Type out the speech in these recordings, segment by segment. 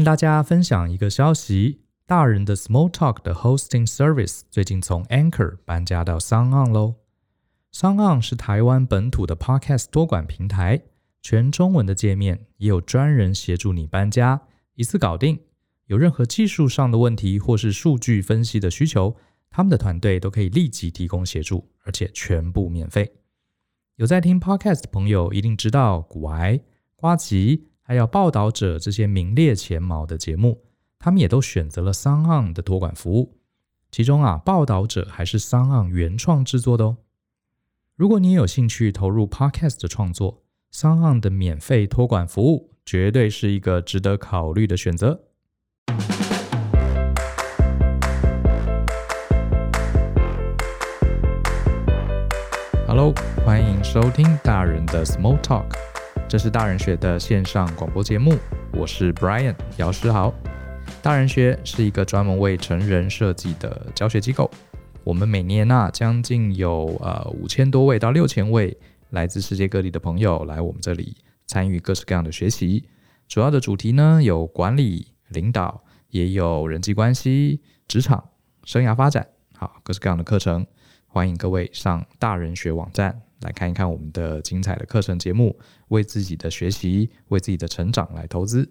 跟大家分享一个消息：大人的 Small Talk 的 Hosting Service 最近从 Anchor 搬家到 SoundOn 喽。SoundOn 是台湾本土的 Podcast 多管平台，全中文的界面，也有专人协助你搬家，一次搞定。有任何技术上的问题或是数据分析的需求，他们的团队都可以立即提供协助，而且全部免费。有在听 Podcast 的朋友一定知道，古癌、瓜吉还有报道者这些名列前茅的节目，他们也都选择了 SoundOn 的托管服务。其中啊，报道者还是 SoundOn 原创制作的哦。如果你有兴趣投入 Podcast 的创作，SoundOn 的免费托管服务绝对是一个值得考虑的选择。Hello，欢迎收听大人的 Small Talk，这是大人学的线上广播节目。我是 Brian 姚诗豪。大人学是一个专门为成人设计的教学机构。我们每年啊，将近有呃五千多位到六千位来自世界各地的朋友来我们这里参与各式各样的学习。主要的主题呢，有管理、领导，也有人际关系、职场、生涯发展，好，各式各样的课程。欢迎各位上大人学网站来看一看我们的精彩的课程节目，为自己的学习、为自己的成长来投资。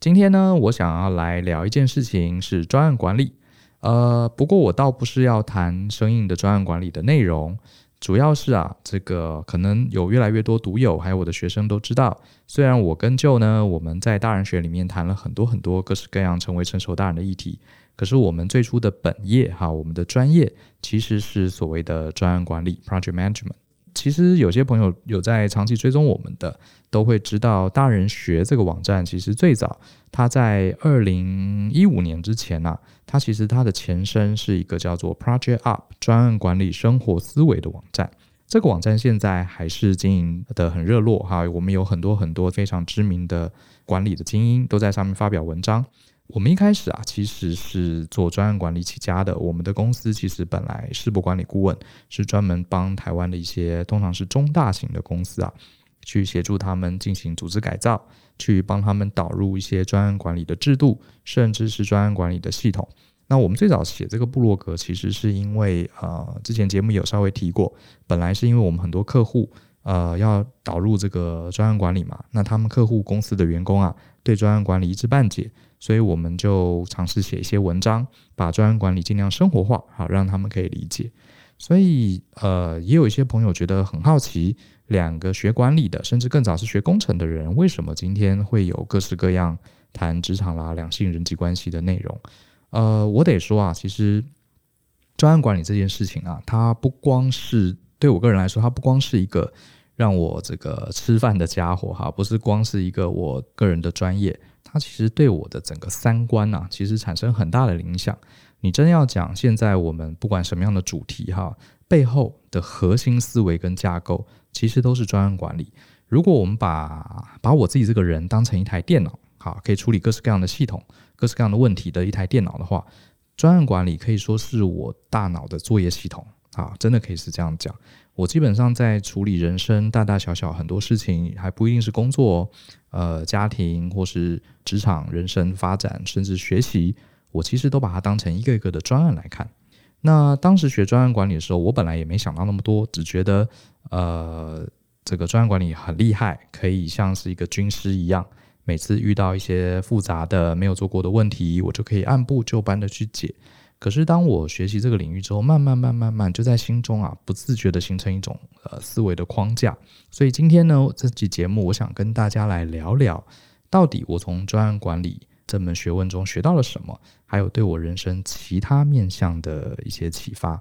今天呢，我想要来聊一件事情，是专案管理。呃，不过我倒不是要谈生硬的专案管理的内容，主要是啊，这个可能有越来越多读友还有我的学生都知道，虽然我跟 Joe 呢，我们在大人学里面谈了很多很多各式各样成为成熟大人的议题。可是我们最初的本业哈，我们的专业其实是所谓的专案管理 （project management）。其实有些朋友有在长期追踪我们的，都会知道大人学这个网站，其实最早它在二零一五年之前呐、啊，它其实它的前身是一个叫做 Project Up 专案管理生活思维的网站。这个网站现在还是经营得很热络哈，我们有很多很多非常知名的管理的精英都在上面发表文章。我们一开始啊，其实是做专案管理起家的。我们的公司其实本来世博管理顾问是专门帮台湾的一些通常是中大型的公司啊，去协助他们进行组织改造，去帮他们导入一些专案管理的制度，甚至是专案管理的系统。那我们最早写这个部落格，其实是因为呃，之前节目有稍微提过，本来是因为我们很多客户呃要导入这个专案管理嘛，那他们客户公司的员工啊，对专案管理一知半解。所以我们就尝试写一些文章，把专案管理尽量生活化，好让他们可以理解。所以，呃，也有一些朋友觉得很好奇，两个学管理的，甚至更早是学工程的人，为什么今天会有各式各样谈职场啦、两性人际关系的内容？呃，我得说啊，其实专案管理这件事情啊，它不光是对我个人来说，它不光是一个让我这个吃饭的家伙哈，不是光是一个我个人的专业。它其实对我的整个三观啊，其实产生很大的影响。你真要讲，现在我们不管什么样的主题哈，背后的核心思维跟架构，其实都是专案管理。如果我们把把我自己这个人当成一台电脑，好，可以处理各式各样的系统、各式各样的问题的一台电脑的话，专案管理可以说是我大脑的作业系统啊，真的可以是这样讲。我基本上在处理人生大大小小很多事情，还不一定是工作，呃，家庭或是职场、人生发展，甚至学习，我其实都把它当成一个一个的专案来看。那当时学专案管理的时候，我本来也没想到那么多，只觉得呃，这个专案管理很厉害，可以像是一个军师一样，每次遇到一些复杂的没有做过的问题，我就可以按部就班的去解。可是当我学习这个领域之后，慢慢、慢、慢慢，就在心中啊，不自觉地形成一种呃思维的框架。所以今天呢，这期节目我想跟大家来聊聊，到底我从专案管理这门学问中学到了什么，还有对我人生其他面向的一些启发。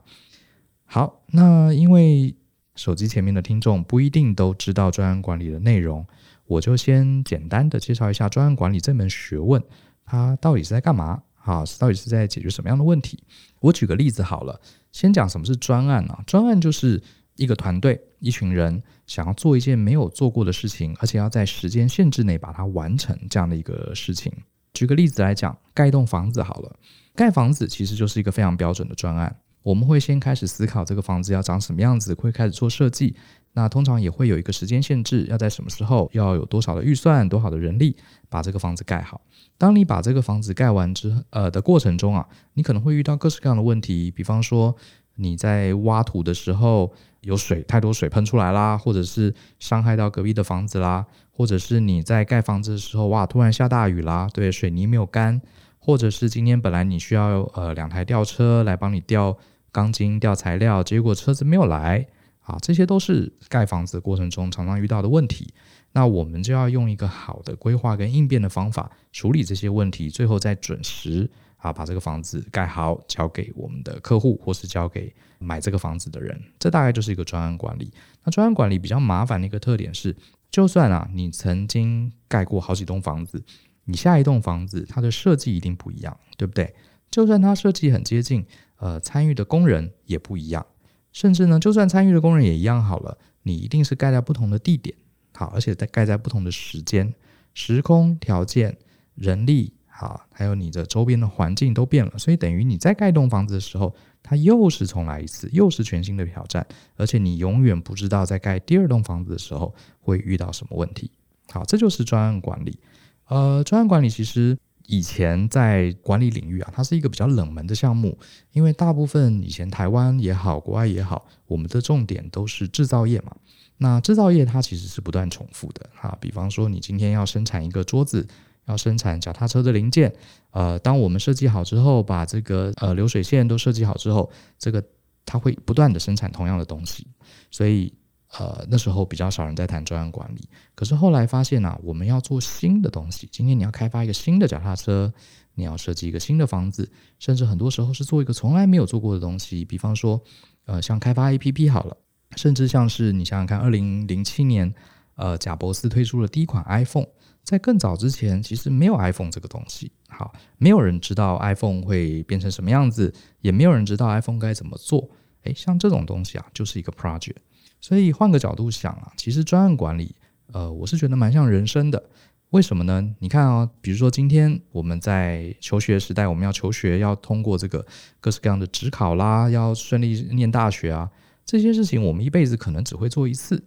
好，那因为手机前面的听众不一定都知道专案管理的内容，我就先简单的介绍一下专案管理这门学问，它到底是在干嘛。啊，到底是在解决什么样的问题？我举个例子好了，先讲什么是专案啊？专案就是一个团队，一群人想要做一件没有做过的事情，而且要在时间限制内把它完成这样的一个事情。举个例子来讲，盖一栋房子好了，盖房子其实就是一个非常标准的专案。我们会先开始思考这个房子要长什么样子，会开始做设计。那通常也会有一个时间限制，要在什么时候，要有多少的预算，多少的人力，把这个房子盖好。当你把这个房子盖完之，呃的过程中啊，你可能会遇到各式各样的问题，比方说你在挖土的时候有水，太多水喷出来啦，或者是伤害到隔壁的房子啦，或者是你在盖房子的时候，哇，突然下大雨啦，对，水泥没有干，或者是今天本来你需要呃两台吊车来帮你吊钢筋、吊材料，结果车子没有来。啊，这些都是盖房子的过程中常常遇到的问题。那我们就要用一个好的规划跟应变的方法处理这些问题，最后再准时啊把这个房子盖好，交给我们的客户或是交给买这个房子的人。这大概就是一个专案管理。那专案管理比较麻烦的一个特点是，就算啊你曾经盖过好几栋房子，你下一栋房子它的设计一定不一样，对不对？就算它设计很接近，呃，参与的工人也不一样。甚至呢，就算参与的工人也一样好了，你一定是盖在不同的地点，好，而且在盖在不同的时间、时空条件、人力，好，还有你的周边的环境都变了，所以等于你在盖一栋房子的时候，它又是重来一次，又是全新的挑战，而且你永远不知道在盖第二栋房子的时候会遇到什么问题。好，这就是专案管理。呃，专案管理其实。以前在管理领域啊，它是一个比较冷门的项目，因为大部分以前台湾也好，国外也好，我们的重点都是制造业嘛。那制造业它其实是不断重复的哈，比方说你今天要生产一个桌子，要生产脚踏车的零件，呃，当我们设计好之后，把这个呃流水线都设计好之后，这个它会不断的生产同样的东西，所以。呃，那时候比较少人在谈专案管理，可是后来发现啊，我们要做新的东西。今天你要开发一个新的脚踏车，你要设计一个新的房子，甚至很多时候是做一个从来没有做过的东西。比方说，呃，像开发 APP 好了，甚至像是你想想看，二零零七年，呃，贾伯斯推出了第一款 iPhone，在更早之前，其实没有 iPhone 这个东西。好，没有人知道 iPhone 会变成什么样子，也没有人知道 iPhone 该怎么做。诶，像这种东西啊，就是一个 project。所以换个角度想啊，其实专案管理，呃，我是觉得蛮像人生的。为什么呢？你看啊，比如说今天我们在求学时代，我们要求学，要通过这个各式各样的职考啦，要顺利念大学啊，这些事情我们一辈子可能只会做一次，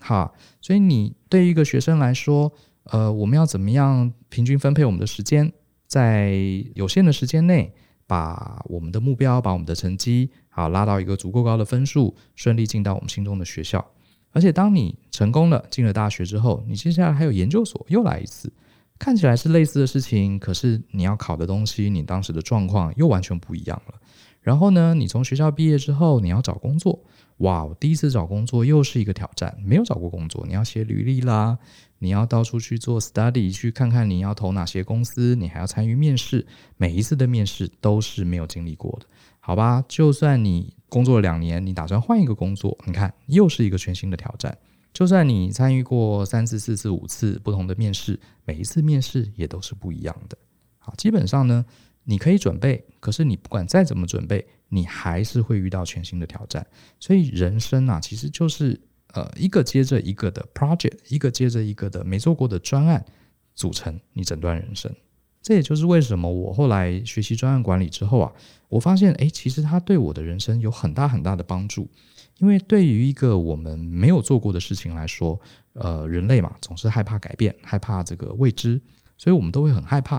哈。所以你对于一个学生来说，呃，我们要怎么样平均分配我们的时间，在有限的时间内，把我们的目标，把我们的成绩。好，拉到一个足够高的分数，顺利进到我们心中的学校。而且，当你成功了，进了大学之后，你接下来还有研究所，又来一次。看起来是类似的事情，可是你要考的东西，你当时的状况又完全不一样了。然后呢，你从学校毕业之后，你要找工作。哇，第一次找工作又是一个挑战，没有找过工作，你要写履历啦，你要到处去做 study，去看看你要投哪些公司，你还要参与面试。每一次的面试都是没有经历过的。好吧，就算你工作了两年，你打算换一个工作，你看又是一个全新的挑战。就算你参与过三次、四次、五次不同的面试，每一次面试也都是不一样的。好，基本上呢，你可以准备，可是你不管再怎么准备，你还是会遇到全新的挑战。所以人生啊，其实就是呃一个接着一个的 project，一个接着一个的没做过的专案组成你整段人生。这也就是为什么我后来学习专案管理之后啊，我发现，诶，其实它对我的人生有很大很大的帮助。因为对于一个我们没有做过的事情来说，呃，人类嘛，总是害怕改变，害怕这个未知，所以我们都会很害怕，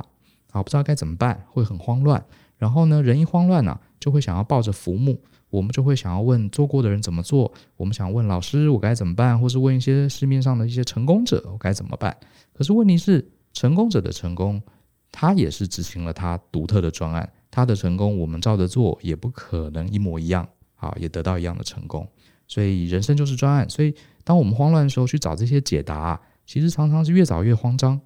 啊，不知道该怎么办，会很慌乱。然后呢，人一慌乱呢，就会想要抱着浮木，我们就会想要问做过的人怎么做，我们想问老师我该怎么办，或是问一些市面上的一些成功者我该怎么办。可是问题是，成功者的成功。他也是执行了他独特的专案，他的成功我们照着做也不可能一模一样，啊，也得到一样的成功。所以人生就是专案，所以当我们慌乱的时候去找这些解答，其实常常是越找越慌张。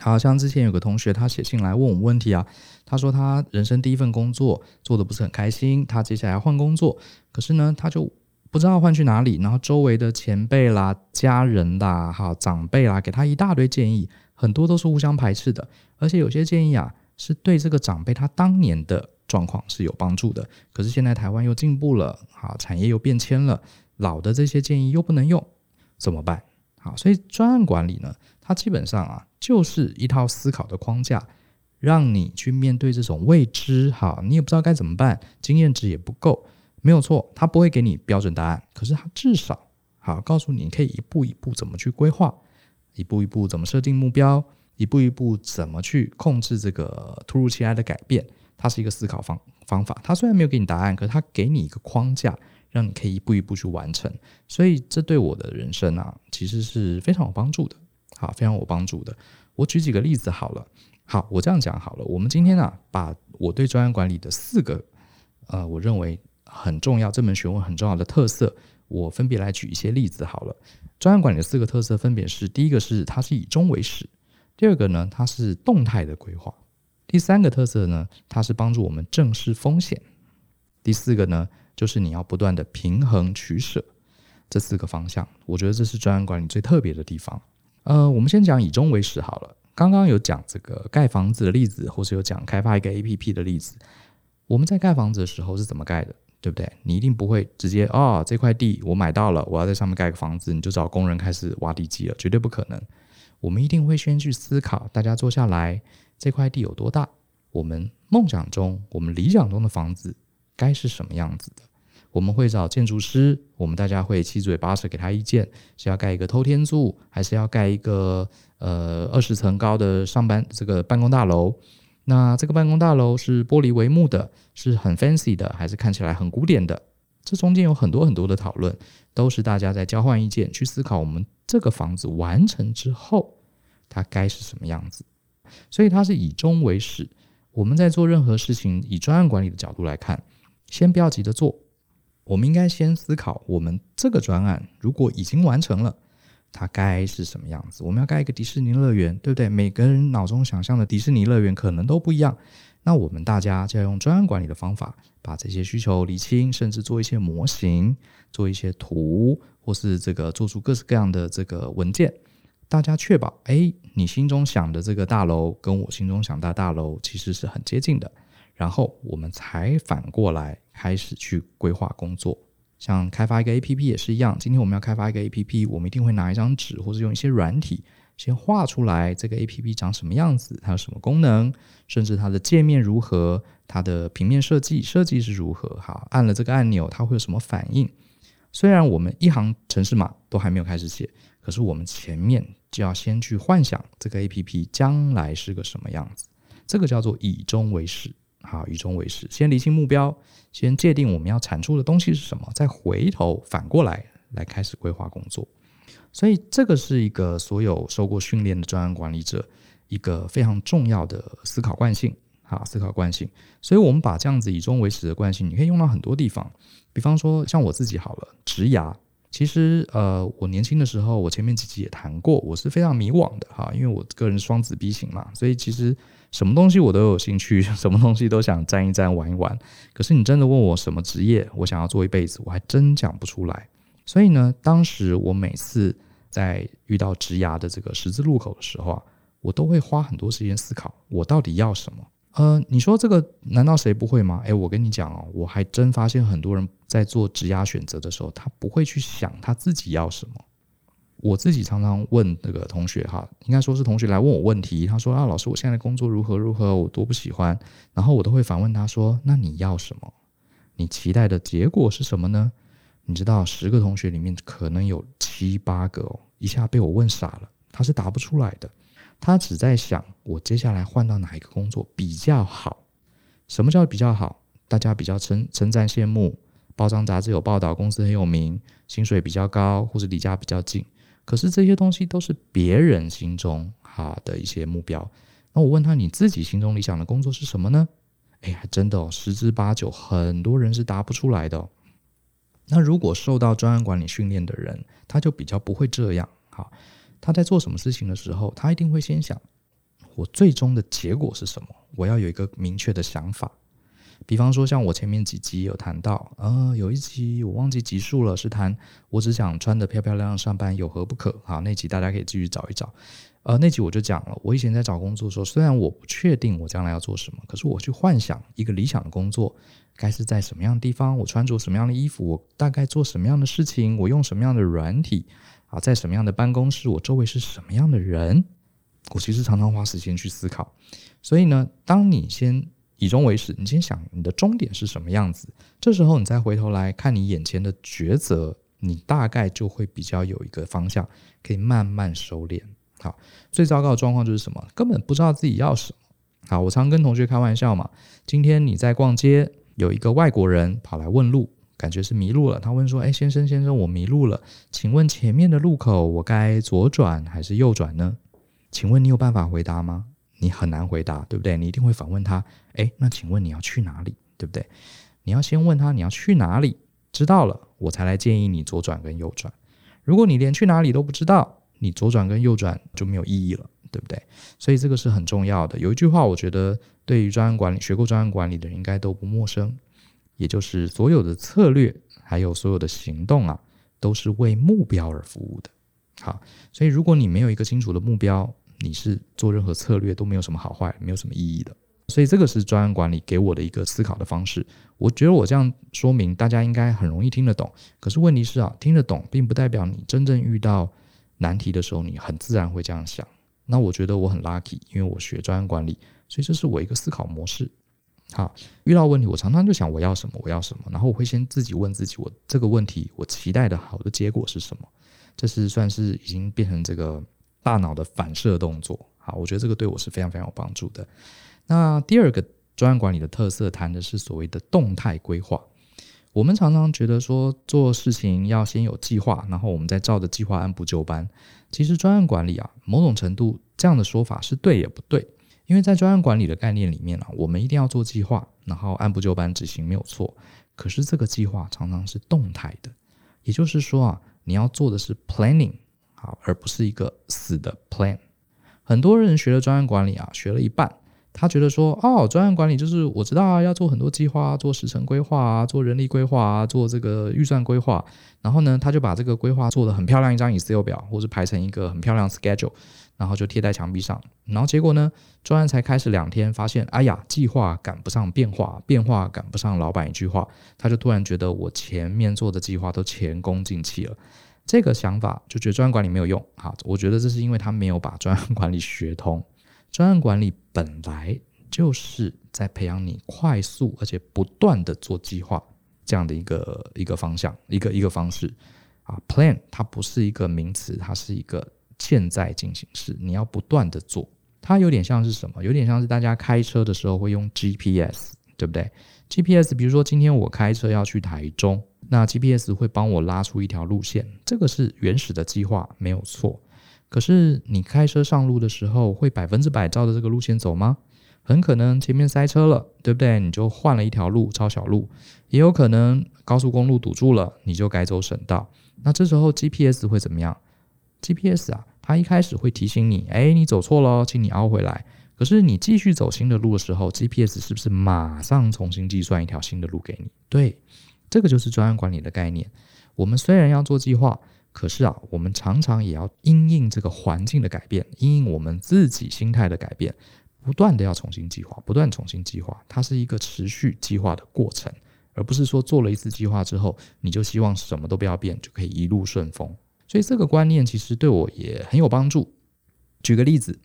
好像之前有个同学他写信来问我们问题啊，他说他人生第一份工作做得不是很开心，他接下来要换工作，可是呢他就不知道换去哪里，然后周围的前辈啦、家人啦、哈长辈啦给他一大堆建议。很多都是互相排斥的，而且有些建议啊，是对这个长辈他当年的状况是有帮助的。可是现在台湾又进步了，好，产业又变迁了，老的这些建议又不能用，怎么办？好，所以专案管理呢，它基本上啊，就是一套思考的框架，让你去面对这种未知。好，你也不知道该怎么办，经验值也不够，没有错，他不会给你标准答案，可是他至少好告诉你，你可以一步一步怎么去规划，一步一步怎么设定目标，一步一步怎么去控制这个突如其来的改变。它是一个思考方方法，它虽然没有给你答案，可是它给你一个框架。让你可以一步一步去完成，所以这对我的人生啊，其实是非常有帮助的。好，非常有帮助的。我举几个例子好了。好，我这样讲好了。我们今天啊，把我对专业管理的四个，呃，我认为很重要，这门学问很重要的特色，我分别来举一些例子好了。专案管理的四个特色分别是：第一个是它是以终为始；第二个呢，它是动态的规划；第三个特色呢，它是帮助我们正视风险；第四个呢，就是你要不断的平衡取舍这四个方向，我觉得这是专案管理最特别的地方。呃，我们先讲以终为始好了。刚刚有讲这个盖房子的例子，或是有讲开发一个 APP 的例子。我们在盖房子的时候是怎么盖的，对不对？你一定不会直接哦，这块地我买到了，我要在上面盖个房子，你就找工人开始挖地基了，绝对不可能。我们一定会先去思考，大家坐下来，这块地有多大？我们梦想中、我们理想中的房子该是什么样子的？我们会找建筑师，我们大家会七嘴八舌给他意见，是要盖一个偷天柱，还是要盖一个呃二十层高的上班这个办公大楼？那这个办公大楼是玻璃帷幕的，是很 fancy 的，还是看起来很古典的？这中间有很多很多的讨论，都是大家在交换意见，去思考我们这个房子完成之后，它该是什么样子。所以它是以终为始。我们在做任何事情，以专案管理的角度来看，先不要急着做。我们应该先思考，我们这个专案如果已经完成了，它该是什么样子？我们要盖一个迪士尼乐园，对不对？每个人脑中想象的迪士尼乐园可能都不一样。那我们大家就要用专案管理的方法，把这些需求理清，甚至做一些模型，做一些图，或是这个做出各式各样的这个文件。大家确保，哎，你心中想的这个大楼跟我心中想的大楼其实是很接近的。然后我们才反过来开始去规划工作，像开发一个 APP 也是一样。今天我们要开发一个 APP，我们一定会拿一张纸或者用一些软体，先画出来这个 APP 长什么样子，它有什么功能，甚至它的界面如何，它的平面设计设计是如何。好，按了这个按钮，它会有什么反应？虽然我们一行程式码都还没有开始写，可是我们前面就要先去幻想这个 APP 将来是个什么样子，这个叫做以终为始。好，以终为始，先厘清目标，先界定我们要产出的东西是什么，再回头反过来来开始规划工作。所以这个是一个所有受过训练的专案管理者一个非常重要的思考惯性。好，思考惯性。所以我们把这样子以终为始的惯性，你可以用到很多地方。比方说，像我自己好了，职涯。其实，呃，我年轻的时候，我前面几集也谈过，我是非常迷惘的哈，因为我个人双子 B 型嘛，所以其实。什么东西我都有兴趣，什么东西都想沾一沾、玩一玩。可是你真的问我什么职业，我想要做一辈子，我还真讲不出来。所以呢，当时我每次在遇到职涯的这个十字路口的时候啊，我都会花很多时间思考，我到底要什么？呃，你说这个难道谁不会吗？诶，我跟你讲哦，我还真发现很多人在做职涯选择的时候，他不会去想他自己要什么。我自己常常问那个同学哈，应该说是同学来问我问题。他说啊，老师，我现在工作如何如何，我多不喜欢。然后我都会反问他说，那你要什么？你期待的结果是什么呢？你知道，十个同学里面可能有七八个哦，一下被我问傻了。他是答不出来的，他只在想我接下来换到哪一个工作比较好。什么叫比较好？大家比较称称赞羡慕，报章杂志有报道，公司很有名，薪水比较高，或者离家比较近。可是这些东西都是别人心中哈的一些目标。那我问他，你自己心中理想的工作是什么呢？哎，还真的哦，十之八九，很多人是答不出来的。那如果受到专案管理训练的人，他就比较不会这样。好，他在做什么事情的时候，他一定会先想，我最终的结果是什么？我要有一个明确的想法。比方说，像我前面几集有谈到，呃，有一集我忘记集数了，是谈我只想穿得漂漂亮亮上班，有何不可？好，那集大家可以继续找一找。呃，那集我就讲了，我以前在找工作的时候，虽然我不确定我将来要做什么，可是我去幻想一个理想的工作该是在什么样的地方，我穿着什么样的衣服，我大概做什么样的事情，我用什么样的软体啊，在什么样的办公室，我周围是什么样的人，我其实常常花时间去思考。所以呢，当你先以终为始，你先想你的终点是什么样子，这时候你再回头来看你眼前的抉择，你大概就会比较有一个方向，可以慢慢收敛。好，最糟糕的状况就是什么？根本不知道自己要什么。好，我常跟同学开玩笑嘛，今天你在逛街，有一个外国人跑来问路，感觉是迷路了。他问说：“哎，先生先生，我迷路了，请问前面的路口我该左转还是右转呢？”请问你有办法回答吗？你很难回答，对不对？你一定会反问他：“哎，那请问你要去哪里？对不对？”你要先问他你要去哪里，知道了，我才来建议你左转跟右转。如果你连去哪里都不知道，你左转跟右转就没有意义了，对不对？所以这个是很重要的。有一句话，我觉得对于专案管理学过专案管理的人应该都不陌生。也就是所有的策略，还有所有的行动啊，都是为目标而服务的。好，所以如果你没有一个清楚的目标，你是做任何策略都没有什么好坏，没有什么意义的。所以这个是专案管理给我的一个思考的方式。我觉得我这样说明，大家应该很容易听得懂。可是问题是啊，听得懂并不代表你真正遇到难题的时候，你很自然会这样想。那我觉得我很 lucky，因为我学专案管理，所以这是我一个思考模式。好，遇到问题，我常常就想我要什么，我要什么，然后我会先自己问自己，我这个问题我期待的好的结果是什么？这是算是已经变成这个大脑的反射动作。好，我觉得这个对我是非常非常有帮助的。那第二个专案管理的特色，谈的是所谓的动态规划。我们常常觉得说做事情要先有计划，然后我们再照着计划按部就班。其实专案管理啊，某种程度这样的说法是对也不对。因为在专案管理的概念里面啊，我们一定要做计划，然后按部就班执行没有错。可是这个计划常常是动态的，也就是说啊，你要做的是 planning 好，而不是一个死的 plan。很多人学了专案管理啊，学了一半，他觉得说哦，专案管理就是我知道啊，要做很多计划，做时程规划啊，做人力规划啊，做这个预算规划。然后呢，他就把这个规划做得很漂亮一张 Excel 表，或者排成一个很漂亮 schedule。然后就贴在墙壁上，然后结果呢，专案才开始两天，发现，哎呀，计划赶不上变化，变化赶不上老板一句话，他就突然觉得我前面做的计划都前功尽弃了。这个想法就觉得专案管理没有用。啊，我觉得这是因为他没有把专案管理学通。专案管理本来就是在培养你快速而且不断的做计划这样的一个一个方向，一个一个方式啊。Plan 它不是一个名词，它是一个。现在进行时，你要不断的做，它有点像是什么？有点像是大家开车的时候会用 GPS，对不对？GPS，比如说今天我开车要去台中，那 GPS 会帮我拉出一条路线，这个是原始的计划，没有错。可是你开车上路的时候，会百分之百照着这个路线走吗？很可能前面塞车了，对不对？你就换了一条路，抄小路，也有可能高速公路堵住了，你就改走省道。那这时候 GPS 会怎么样？GPS 啊，它一开始会提醒你，哎，你走错了，请你凹回来。可是你继续走新的路的时候，GPS 是不是马上重新计算一条新的路给你？对，这个就是专案管理的概念。我们虽然要做计划，可是啊，我们常常也要因应这个环境的改变，因应我们自己心态的改变，不断的要重新计划，不断重新计划。它是一个持续计划的过程，而不是说做了一次计划之后，你就希望什么都不要变，就可以一路顺风。所以这个观念其实对我也很有帮助。举个例子，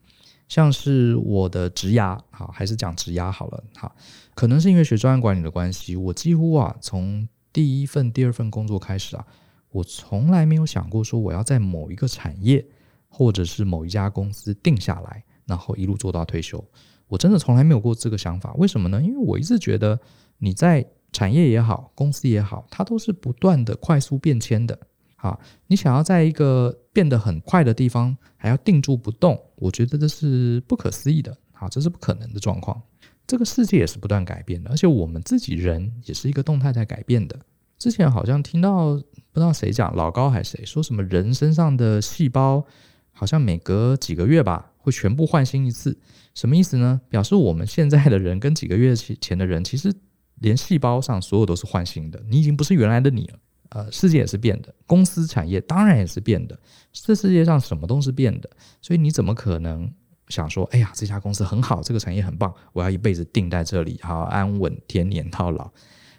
像是我的职涯，好，还是讲职涯好了，好，可能是因为学专案管理的关系，我几乎啊从第一份、第二份工作开始啊，我从来没有想过说我要在某一个产业或者是某一家公司定下来，然后一路做到退休。我真的从来没有过这个想法。为什么呢？因为我一直觉得你在产业也好，公司也好，它都是不断的快速变迁的。啊，你想要在一个变得很快的地方还要定住不动，我觉得这是不可思议的。好，这是不可能的状况。这个世界也是不断改变的，而且我们自己人也是一个动态在改变的。之前好像听到不知道谁讲，老高还是谁说什么人身上的细胞好像每隔几个月吧会全部换新一次，什么意思呢？表示我们现在的人跟几个月前的人其实连细胞上所有都是换新的，你已经不是原来的你了。呃，世界也是变的，公司产业当然也是变的，这世界上什么都是变的，所以你怎么可能想说，哎呀，这家公司很好，这个产业很棒，我要一辈子定在这里，好安稳天年到老？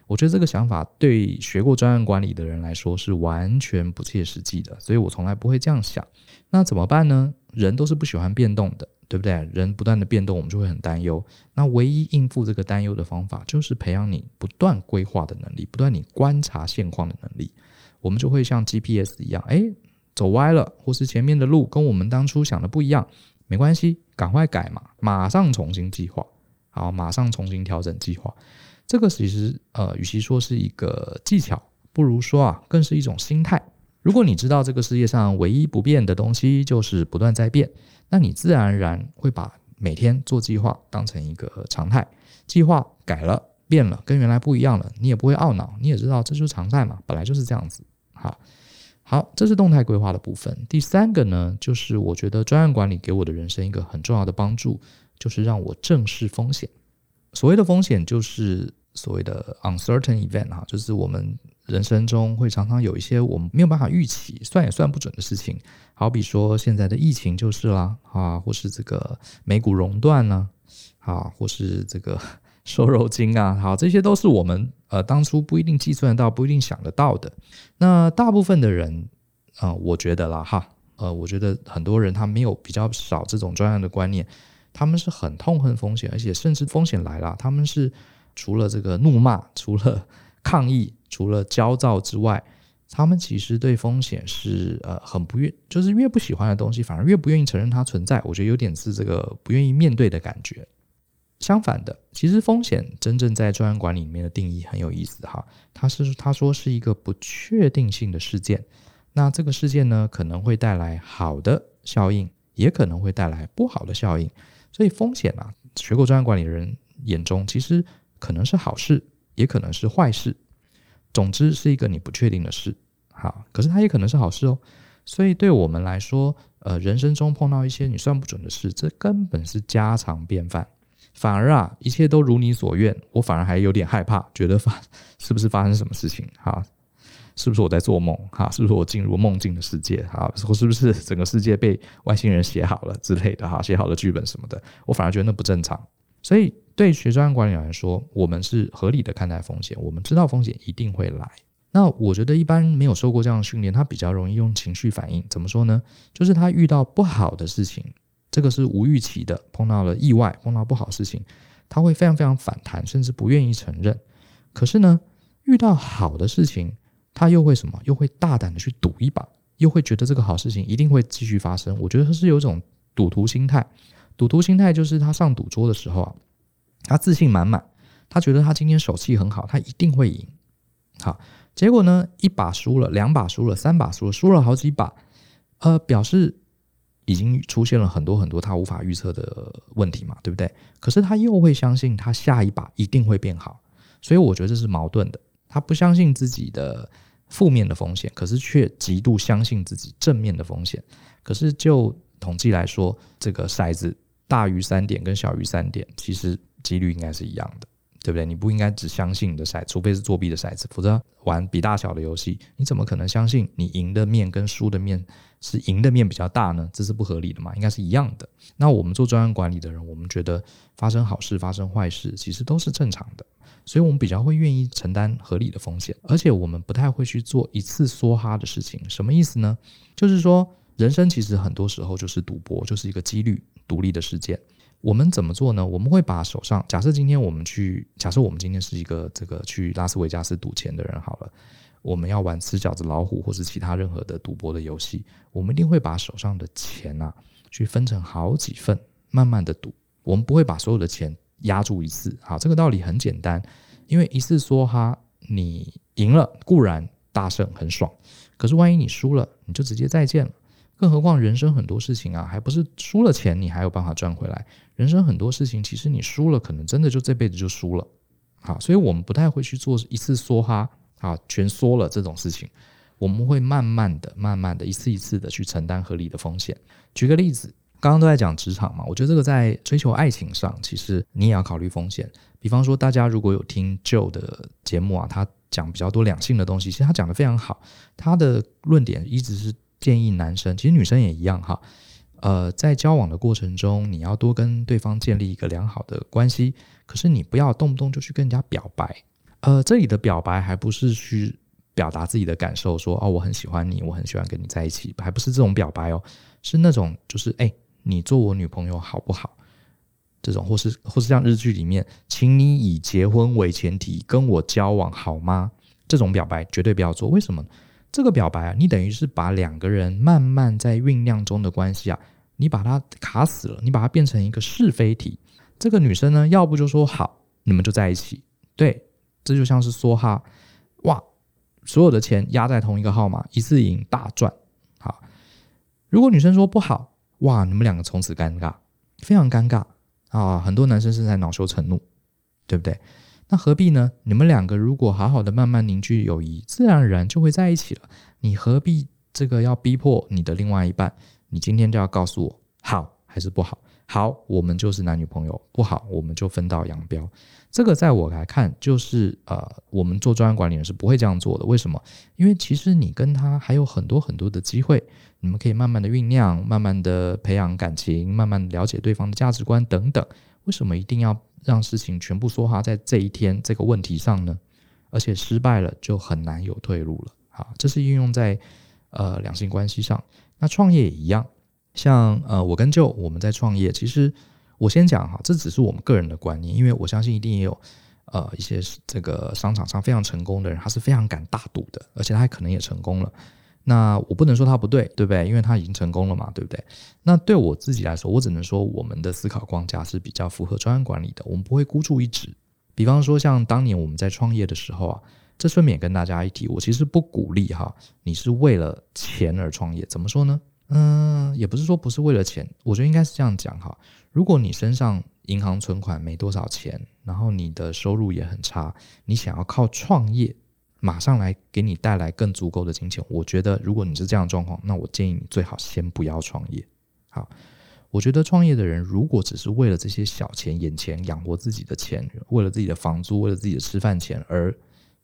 我觉得这个想法对学过专案管理的人来说是完全不切实际的，所以我从来不会这样想。那怎么办呢？人都是不喜欢变动的，对不对？人不断的变动，我们就会很担忧。那唯一应付这个担忧的方法，就是培养你不断规划的能力，不断你观察现况的能力。我们就会像 GPS 一样，哎，走歪了，或是前面的路跟我们当初想的不一样，没关系，赶快改嘛，马上重新计划，好，马上重新调整计划。这个其实，呃，与其说是一个技巧，不如说啊，更是一种心态。如果你知道这个世界上唯一不变的东西就是不断在变，那你自然而然会把每天做计划当成一个常态。计划改了、变了，跟原来不一样了，你也不会懊恼，你也知道这就是常态嘛，本来就是这样子。好，好，这是动态规划的部分。第三个呢，就是我觉得专案管理给我的人生一个很重要的帮助，就是让我正视风险。所谓的风险，就是所谓的 uncertain event 哈，就是我们。人生中会常常有一些我们没有办法预期、算也算不准的事情，好比说现在的疫情就是啦，啊，或是这个美股熔断呢，啊，或是这个 瘦肉精啊，好，这些都是我们呃当初不一定计算到、不一定想得到的。那大部分的人啊、我觉得啦，哈，呃，我觉得很多人他没有比较少这种专业的观念，他们是很痛恨风险，而且甚至风险来了，他们是除了这个怒骂，除了抗议。除了焦躁之外，他们其实对风险是呃很不愿，就是越不喜欢的东西，反而越不愿意承认它存在。我觉得有点是这个不愿意面对的感觉。相反的，其实风险真正在专案管理里面的定义很有意思哈，它是他说是一个不确定性的事件。那这个事件呢，可能会带来好的效应，也可能会带来不好的效应。所以风险啊，学过专案管理的人眼中，其实可能是好事，也可能是坏事。总之是一个你不确定的事，好，可是它也可能是好事哦。所以对我们来说，呃，人生中碰到一些你算不准的事，这根本是家常便饭。反而啊，一切都如你所愿，我反而还有点害怕，觉得发是不是发生什么事情？哈，是不是我在做梦？哈，是不是我进入梦境的世界？哈，或是不是 整个世界被外星人写好了之类的？哈，写好了剧本什么的，我反而觉得那不正常。所以。对学专案管理来说，我们是合理的看待风险，我们知道风险一定会来。那我觉得一般没有受过这样的训练，他比较容易用情绪反应。怎么说呢？就是他遇到不好的事情，这个是无预期的，碰到了意外，碰到不好事情，他会非常非常反弹，甚至不愿意承认。可是呢，遇到好的事情，他又会什么？又会大胆的去赌一把，又会觉得这个好事情一定会继续发生。我觉得他是有一种赌徒心态。赌徒心态就是他上赌桌的时候啊。他自信满满，他觉得他今天手气很好，他一定会赢。好，结果呢，一把输了，两把输了，三把输了，输了好几把，呃，表示已经出现了很多很多他无法预测的问题嘛，对不对？可是他又会相信他下一把一定会变好，所以我觉得这是矛盾的。他不相信自己的负面的风险，可是却极度相信自己正面的风险。可是就统计来说，这个骰子大于三点跟小于三点，其实。几率应该是一样的，对不对？你不应该只相信你的骰，除非是作弊的骰子，否则玩比大小的游戏，你怎么可能相信你赢的面跟输的面是赢的面比较大呢？这是不合理的嘛？应该是一样的。那我们做专案管理的人，我们觉得发生好事、发生坏事，其实都是正常的，所以我们比较会愿意承担合理的风险，而且我们不太会去做一次梭哈的事情。什么意思呢？就是说，人生其实很多时候就是赌博，就是一个几率独立的事件。我们怎么做呢？我们会把手上，假设今天我们去，假设我们今天是一个这个去拉斯维加斯赌钱的人好了，我们要玩吃饺子老虎或是其他任何的赌博的游戏，我们一定会把手上的钱啊，去分成好几份，慢慢的赌。我们不会把所有的钱压住一次。好，这个道理很简单，因为一次梭哈，你赢了固然大胜很爽，可是万一你输了，你就直接再见了。更何况人生很多事情啊，还不是输了钱你还有办法赚回来。人生很多事情，其实你输了，可能真的就这辈子就输了。好，所以我们不太会去做一次梭哈啊，全梭了这种事情。我们会慢慢的、慢慢的、一次一次的去承担合理的风险。举个例子，刚刚都在讲职场嘛，我觉得这个在追求爱情上，其实你也要考虑风险。比方说，大家如果有听 Joe 的节目啊，他讲比较多两性的东西，其实他讲的非常好。他的论点一直是。建议男生，其实女生也一样哈，呃，在交往的过程中，你要多跟对方建立一个良好的关系。可是你不要动不动就去跟人家表白，呃，这里的表白还不是去表达自己的感受，说哦，我很喜欢你，我很喜欢跟你在一起，还不是这种表白哦，是那种就是哎，你做我女朋友好不好？这种或是或是像日剧里面，请你以结婚为前提跟我交往好吗？这种表白绝对不要做。为什么？这个表白啊，你等于是把两个人慢慢在酝酿中的关系啊，你把它卡死了，你把它变成一个是非题。这个女生呢，要不就说好，你们就在一起。对，这就像是梭哈，哇。所有的钱压在同一个号码，一次赢大赚。好，如果女生说不好，哇，你们两个从此尴尬，非常尴尬啊！很多男生是在恼羞成怒，对不对？那何必呢？你们两个如果好好的慢慢凝聚友谊，自然而然就会在一起了。你何必这个要逼迫你的另外一半？你今天就要告诉我好还是不好？好，我们就是男女朋友；不好，我们就分道扬镳。这个在我来看，就是呃，我们做专案管理人是不会这样做的。为什么？因为其实你跟他还有很多很多的机会，你们可以慢慢的酝酿，慢慢的培养感情，慢慢了解对方的价值观等等。为什么一定要让事情全部说哈在这一天这个问题上呢？而且失败了就很难有退路了。好，这是应用在呃两性关系上。那创业也一样，像呃我跟舅我们在创业，其实。我先讲哈，这只是我们个人的观念，因为我相信一定也有，呃，一些这个商场上非常成功的人，他是非常敢大赌的，而且他可能也成功了。那我不能说他不对，对不对？因为他已经成功了嘛，对不对？那对我自己来说，我只能说我们的思考框架是比较符合专案管理的，我们不会孤注一掷。比方说，像当年我们在创业的时候啊，这顺便跟大家一提，我其实不鼓励哈，你是为了钱而创业，怎么说呢？嗯，也不是说不是为了钱，我觉得应该是这样讲哈。如果你身上银行存款没多少钱，然后你的收入也很差，你想要靠创业马上来给你带来更足够的金钱，我觉得如果你是这样的状况，那我建议你最好先不要创业。好，我觉得创业的人如果只是为了这些小钱、眼前养活自己的钱，为了自己的房租、为了自己的吃饭钱而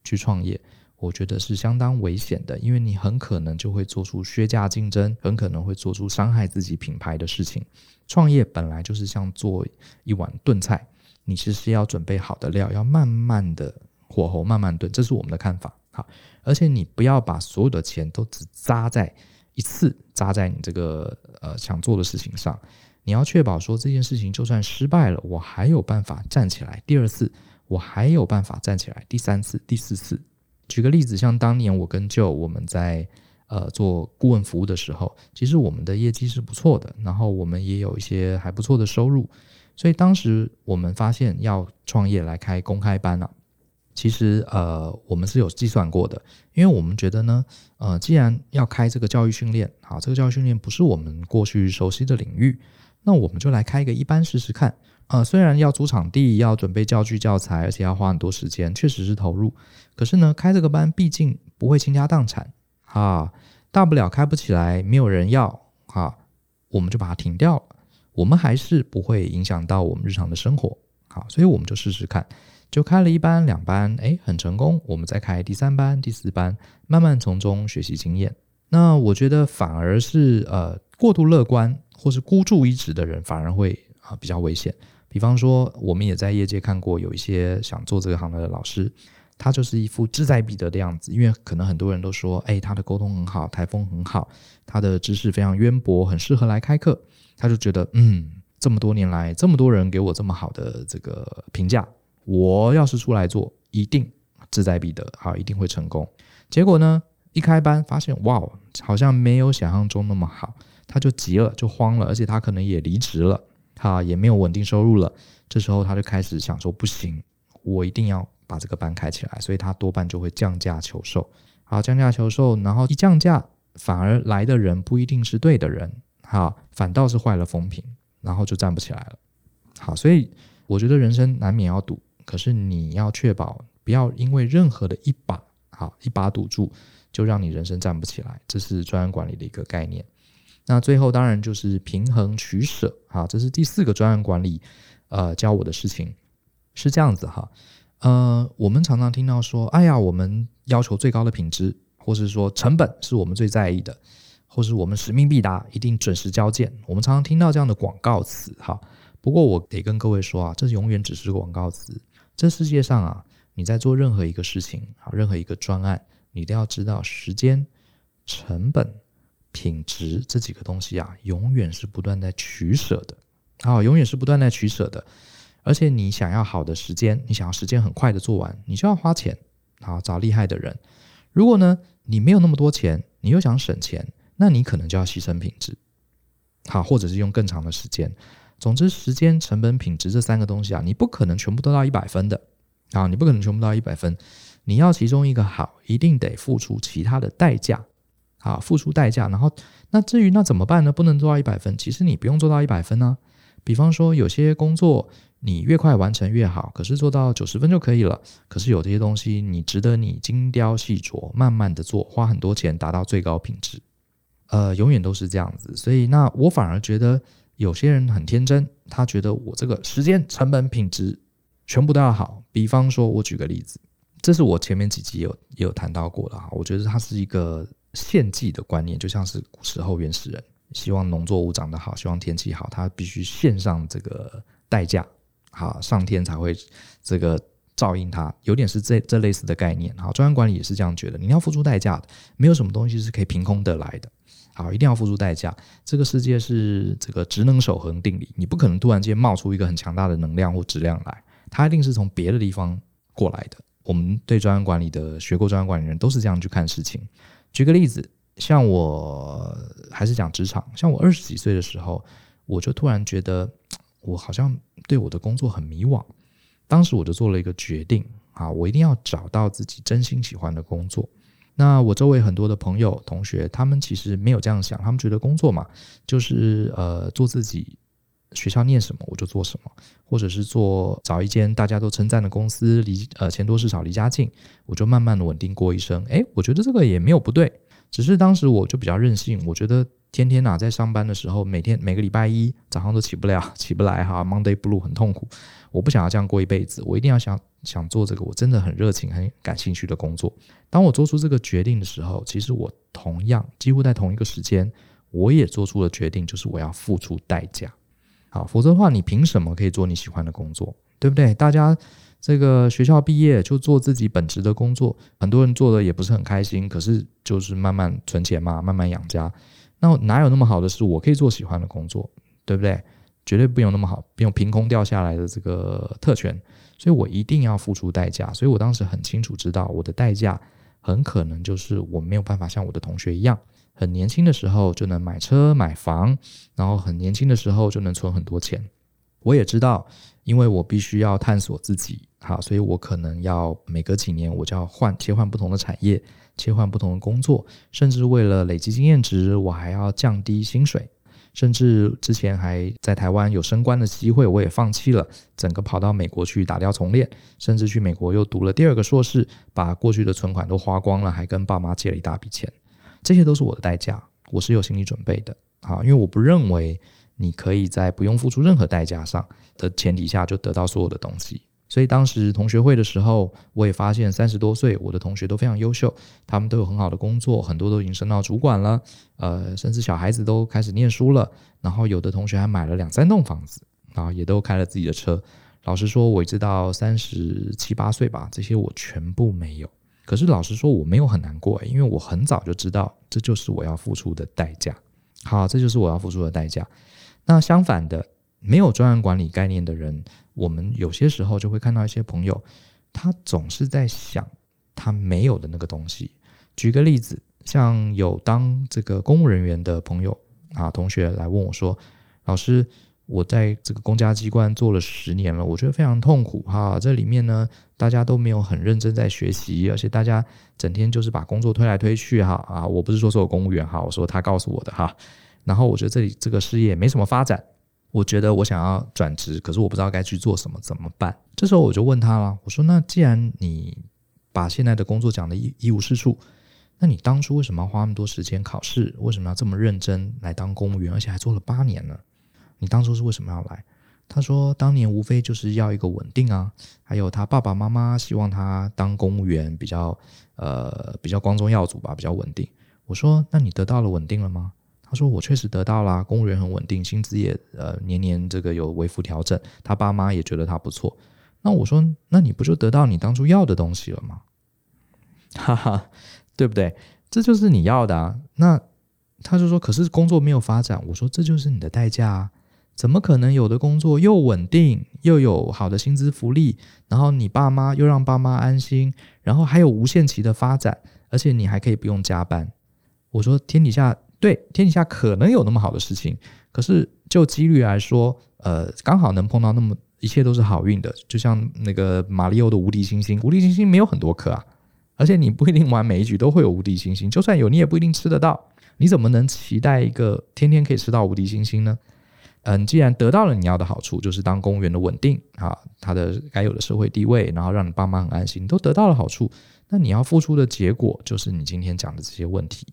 去创业。我觉得是相当危险的，因为你很可能就会做出削价竞争，很可能会做出伤害自己品牌的事情。创业本来就是像做一碗炖菜，你其实要准备好的料，要慢慢的火候慢慢炖，这是我们的看法。好，而且你不要把所有的钱都只砸在一次，砸在你这个呃想做的事情上。你要确保说这件事情就算失败了，我还有办法站起来。第二次，我还有办法站起来。第三次、第四次。举个例子，像当年我跟 Joe 我们在呃做顾问服务的时候，其实我们的业绩是不错的，然后我们也有一些还不错的收入，所以当时我们发现要创业来开公开班啊，其实呃我们是有计算过的，因为我们觉得呢，呃既然要开这个教育训练，好，这个教育训练不是我们过去熟悉的领域，那我们就来开一个一班试试看。呃，虽然要租场地，要准备教具教材，而且要花很多时间，确实是投入。可是呢，开这个班毕竟不会倾家荡产啊，大不了开不起来，没有人要啊，我们就把它停掉。我们还是不会影响到我们日常的生活，好，所以我们就试试看，就开了一班、两班，哎，很成功。我们再开第三班、第四班，慢慢从中学习经验。那我觉得反而是呃过度乐观或是孤注一掷的人，反而会啊比较危险。比方说，我们也在业界看过有一些想做这个行的老师，他就是一副志在必得的样子。因为可能很多人都说，哎，他的沟通很好，台风很好，他的知识非常渊博，很适合来开课。他就觉得，嗯，这么多年来，这么多人给我这么好的这个评价，我要是出来做，一定志在必得，好，一定会成功。结果呢，一开班发现，哇，好像没有想象中那么好，他就急了，就慌了，而且他可能也离职了。他也没有稳定收入了，这时候他就开始想说：不行，我一定要把这个班开起来。所以他多半就会降价求售。好，降价求售，然后一降价，反而来的人不一定是对的人，哈，反倒是坏了风评，然后就站不起来了。好，所以我觉得人生难免要赌，可是你要确保不要因为任何的一把，好，一把赌注，就让你人生站不起来。这是专案管理的一个概念。那最后当然就是平衡取舍，哈，这是第四个专案管理，呃，教我的事情是这样子哈，呃，我们常常听到说，哎呀，我们要求最高的品质，或是说成本是我们最在意的，或是我们使命必达，一定准时交件。我们常常听到这样的广告词，哈。不过我得跟各位说啊，这永远只是广告词。这世界上啊，你在做任何一个事情，啊，任何一个专案，你都要知道时间、成本、品质这几个东西啊，永远是不断在取舍的。啊，永远是不断在取舍的。而且你想要好的时间，你想要时间很快的做完，你就要花钱，好找厉害的人。如果呢，你没有那么多钱，你又想省钱，那你可能就要牺牲品质，好，或者是用更长的时间。总之，时间、成本、品质这三个东西啊，你不可能全部都到一百分的，啊，你不可能全部到一百分。你要其中一个好，一定得付出其他的代价，啊，付出代价。然后，那至于那怎么办呢？不能做到一百分，其实你不用做到一百分呢、比方说，有些工作你越快完成越好，可是做到九十分就可以了。可是有这些东西，你值得你精雕细琢，慢慢的做，花很多钱达到最高品质。呃，永远都是这样子。所以，那我反而觉得有些人很天真，他觉得我这个时间、成本、品质全部都要好。比方说，我举个例子，这是我前面几集有有谈到过的哈。我觉得它是一个献祭的观念，就像是古时候原始人。希望农作物长得好，希望天气好，他必须献上这个代价，好，上天才会这个照应他，有点是这这类似的概念。好，专案管理也是这样觉得，你要付出代价的，没有什么东西是可以凭空得来的。好，一定要付出代价。这个世界是这个质能守恒定理，你不可能突然间冒出一个很强大的能量或质量来，它一定是从别的地方过来的。我们对专案管理的学过专案管理人都是这样去看事情。举个例子。像我还是讲职场，像我二十几岁的时候，我就突然觉得我好像对我的工作很迷惘。当时我就做了一个决定啊，我一定要找到自己真心喜欢的工作。那我周围很多的朋友、同学，他们其实没有这样想，他们觉得工作嘛，就是呃做自己学校念什么我就做什么，或者是做找一间大家都称赞的公司，离呃钱多事少离家近，我就慢慢的稳定过一生。诶，我觉得这个也没有不对。只是当时我就比较任性，我觉得天天呐在上班的时候，每天每个礼拜一早上都起不了，起不来哈，Monday Blue 很痛苦。我不想要这样过一辈子，我一定要想想做这个我真的很热情、很感兴趣的工作。当我做出这个决定的时候，其实我同样几乎在同一个时间，我也做出了决定，就是我要付出代价。好，否则的话，你凭什么可以做你喜欢的工作？对不对？大家。这个学校毕业就做自己本职的工作，很多人做的也不是很开心，可是就是慢慢存钱嘛，慢慢养家。那哪有那么好的事？我可以做喜欢的工作，对不对？绝对不用那么好，没有凭空掉下来的这个特权，所以我一定要付出代价。所以我当时很清楚知道，我的代价很可能就是我没有办法像我的同学一样，很年轻的时候就能买车买房，然后很年轻的时候就能存很多钱。我也知道。因为我必须要探索自己，好，所以我可能要每隔几年我就要换切换不同的产业，切换不同的工作，甚至为了累积经验值，我还要降低薪水，甚至之前还在台湾有升官的机会，我也放弃了，整个跑到美国去打掉重练，甚至去美国又读了第二个硕士，把过去的存款都花光了，还跟爸妈借了一大笔钱，这些都是我的代价，我是有心理准备的，啊，因为我不认为。你可以在不用付出任何代价上的前提下就得到所有的东西，所以当时同学会的时候，我也发现三十多岁我的同学都非常优秀，他们都有很好的工作，很多都已经升到主管了，呃，甚至小孩子都开始念书了，然后有的同学还买了两三栋房子，啊，也都开了自己的车。老实说，我一直到三十七八岁吧，这些我全部没有。可是老实说，我没有很难过，因为我很早就知道这就是我要付出的代价。好，这就是我要付出的代价。那相反的，没有专案管理概念的人，我们有些时候就会看到一些朋友，他总是在想他没有的那个东西。举个例子，像有当这个公务人员的朋友啊，同学来问我说：“老师，我在这个公家机关做了十年了，我觉得非常痛苦哈。这里面呢，大家都没有很认真在学习，而且大家整天就是把工作推来推去哈啊。我不是说所有公务员哈，我说他告诉我的哈。”然后我觉得这里这个事业没什么发展，我觉得我想要转职，可是我不知道该去做什么，怎么办？这时候我就问他了，我说：“那既然你把现在的工作讲得一一无是处，那你当初为什么要花那么多时间考试？为什么要这么认真来当公务员，而且还做了八年呢？你当初是为什么要来？”他说：“当年无非就是要一个稳定啊，还有他爸爸妈妈希望他当公务员比较呃比较光宗耀祖吧，比较稳定。”我说：“那你得到了稳定了吗？”他说：“我确实得到了，公务员很稳定，薪资也呃年年这个有微幅调整，他爸妈也觉得他不错。那我说，那你不就得到你当初要的东西了吗？”哈哈，对不对？这就是你要的啊。那他就说，可是工作没有发展。我说，这就是你的代价啊。怎么可能有的工作又稳定又有好的薪资福利，然后你爸妈又让爸妈安心，然后还有无限期的发展，而且你还可以不用加班？我说天底下对天底下可能有那么好的事情，可是就几率来说，呃，刚好能碰到那么一切都是好运的，就像那个马里奥的无敌星星，无敌星星没有很多颗啊，而且你不一定玩每一局都会有无敌星星，就算有你也不一定吃得到，你怎么能期待一个天天可以吃到无敌星星呢？嗯，既然得到了你要的好处，就是当公务员的稳定啊，他的该有的社会地位，然后让你爸妈很安心，都得到了好处，那你要付出的结果就是你今天讲的这些问题。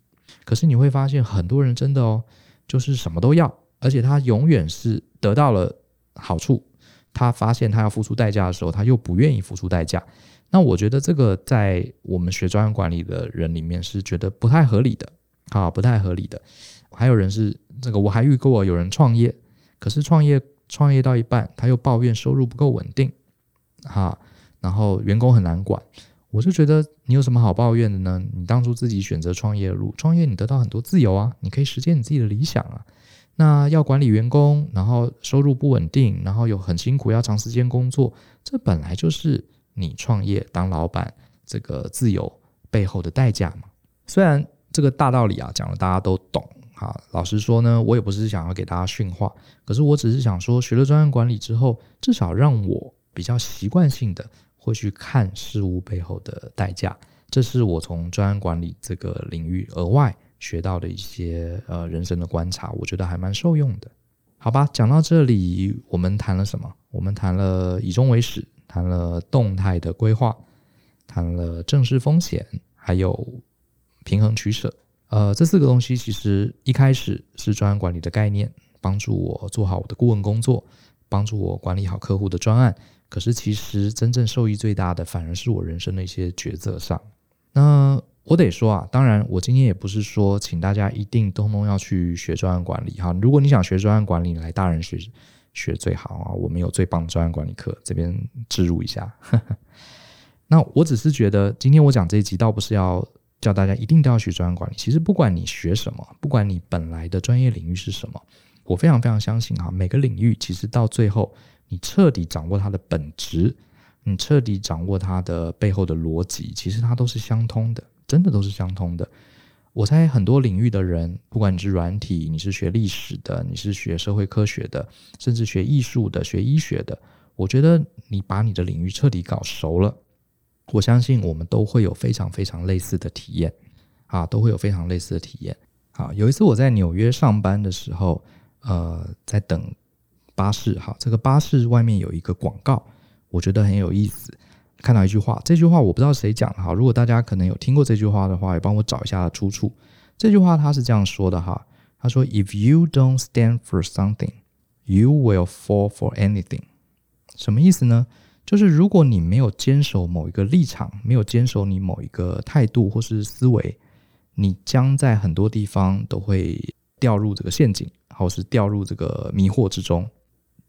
可是你会发现，很多人真的哦，就是什么都要，而且他永远是得到了好处，他发现他要付出代价的时候，他又不愿意付出代价。那我觉得这个在我们学专业管理的人里面是觉得不太合理的，啊，不太合理的。还有人是这个，我还遇过有人创业。可是创业创业到一半，他又抱怨收入不够稳定，哈，然后员工很难管。我就觉得你有什么好抱怨的呢？你当初自己选择创业的路，创业你得到很多自由啊，你可以实现你自己的理想啊。那要管理员工，然后收入不稳定，然后又很辛苦，要长时间工作，这本来就是你创业当老板这个自由背后的代价嘛。虽然这个大道理啊，讲了大家都懂。好，老实说呢，我也不是想要给大家训话，可是我只是想说，学了专案管理之后，至少让我比较习惯性的会去看事物背后的代价，这是我从专案管理这个领域额外学到的一些呃人生的观察，我觉得还蛮受用的。好吧，讲到这里，我们谈了什么？我们谈了以终为始，谈了动态的规划，谈了正视风险，还有平衡取舍。呃，这四个东西其实一开始是专案管理的概念，帮助我做好我的顾问工作，帮助我管理好客户的专案。可是其实真正受益最大的，反而是我人生的一些抉择上。那我得说啊，当然我今天也不是说请大家一定通通要去学专案管理哈。如果你想学专案管理，来大人学学最好啊。我们有最棒的专案管理课，这边置入一下。那我只是觉得，今天我讲这一集倒不是要。叫大家一定都要学专案管理。其实不管你学什么，不管你本来的专业领域是什么，我非常非常相信哈，每个领域其实到最后，你彻底掌握它的本质，你彻底掌握它的背后的逻辑，其实它都是相通的，真的都是相通的。我猜很多领域的人，不管你是软体，你是学历史的，你是学社会科学的，甚至学艺术的、学医学的，我觉得你把你的领域彻底搞熟了。我相信我们都会有非常非常类似的体验，啊，都会有非常类似的体验。好，有一次我在纽约上班的时候，呃，在等巴士，哈，这个巴士外面有一个广告，我觉得很有意思。看到一句话，这句话我不知道谁讲的哈，如果大家可能有听过这句话的话，也帮我找一下出处。这句话他是这样说的哈，他说：“If you don't stand for something, you will fall for anything。”什么意思呢？就是如果你没有坚守某一个立场，没有坚守你某一个态度或是思维，你将在很多地方都会掉入这个陷阱，或是掉入这个迷惑之中。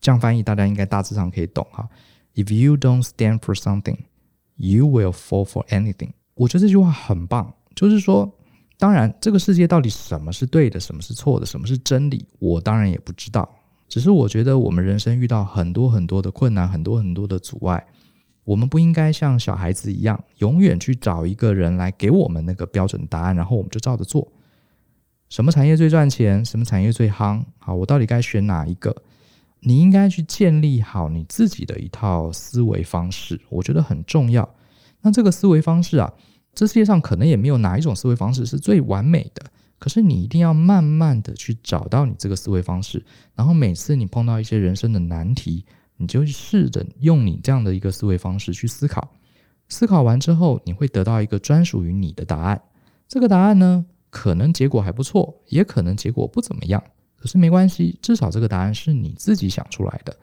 这样翻译大家应该大致上可以懂哈。If you don't stand for something, you will fall for anything。我觉得这句话很棒，就是说，当然这个世界到底什么是对的，什么是错的，什么是真理，我当然也不知道。只是我觉得，我们人生遇到很多很多的困难，很多很多的阻碍，我们不应该像小孩子一样，永远去找一个人来给我们那个标准答案，然后我们就照着做。什么产业最赚钱？什么产业最夯？好，我到底该选哪一个？你应该去建立好你自己的一套思维方式，我觉得很重要。那这个思维方式啊，这世界上可能也没有哪一种思维方式是最完美的。可是你一定要慢慢的去找到你这个思维方式，然后每次你碰到一些人生的难题，你就试着用你这样的一个思维方式去思考，思考完之后，你会得到一个专属于你的答案。这个答案呢，可能结果还不错，也可能结果不怎么样。可是没关系，至少这个答案是你自己想出来的。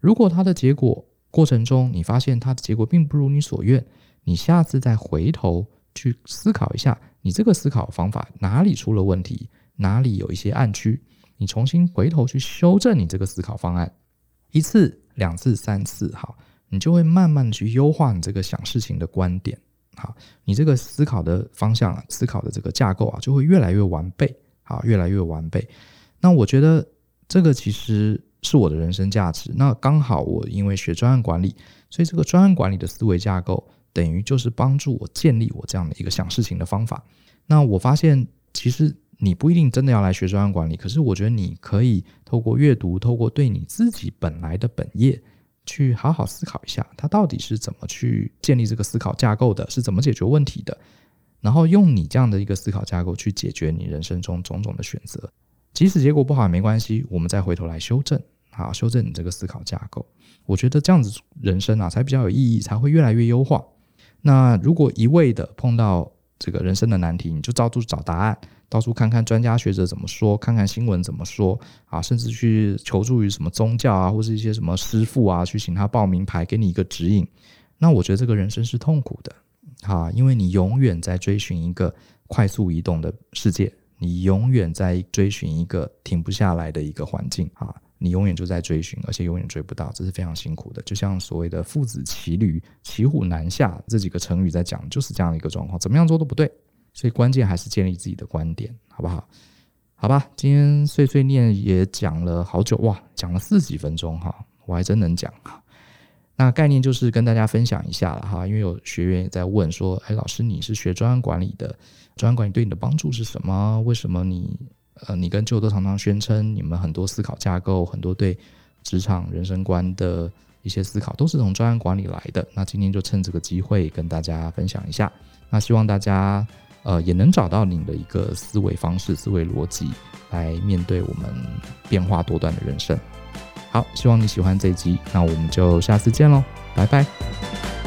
如果它的结果过程中你发现它的结果并不如你所愿，你下次再回头去思考一下。你这个思考方法哪里出了问题？哪里有一些暗区？你重新回头去修正你这个思考方案，一次、两次、三次，好，你就会慢慢的去优化你这个想事情的观点。好，你这个思考的方向啊，思考的这个架构啊，就会越来越完备，好，越来越完备。那我觉得这个其实是我的人生价值。那刚好我因为学专案管理，所以这个专案管理的思维架构，等于就是帮助我建立我这样的一个想事情的方法。那我发现，其实你不一定真的要来学专案管理，可是我觉得你可以透过阅读，透过对你自己本来的本业，去好好思考一下，他到底是怎么去建立这个思考架构的，是怎么解决问题的，然后用你这样的一个思考架构去解决你人生中种种的选择。即使结果不好也没关系，我们再回头来修正，好，修正你这个思考架构。我觉得这样子人生啊才比较有意义，才会越来越优化。那如果一味的碰到这个人生的难题，你就到处找答案，到处看看专家学者怎么说，看看新闻怎么说啊，甚至去求助于什么宗教啊，或是一些什么师傅啊，去请他报名牌，给你一个指引。那我觉得这个人生是痛苦的，啊，因为你永远在追寻一个快速移动的世界。你永远在追寻一个停不下来的一个环境啊！你永远就在追寻，而且永远追不到，这是非常辛苦的。就像所谓的“父子骑驴，骑虎难下”这几个成语在讲，就是这样的一个状况。怎么样做都不对，所以关键还是建立自己的观点，好不好？好吧，今天碎碎念也讲了好久哇，讲了四十几分钟哈，我还真能讲。那概念就是跟大家分享一下了哈，因为有学员也在问说：“哎，老师，你是学专案管理的？”专案管理对你的帮助是什么？为什么你呃，你跟旧都常常宣称你们很多思考架构，很多对职场人生观的一些思考都是从专案管理来的？那今天就趁这个机会跟大家分享一下。那希望大家呃也能找到你的一个思维方式、思维逻辑来面对我们变化多端的人生。好，希望你喜欢这一集，那我们就下次见喽，拜拜。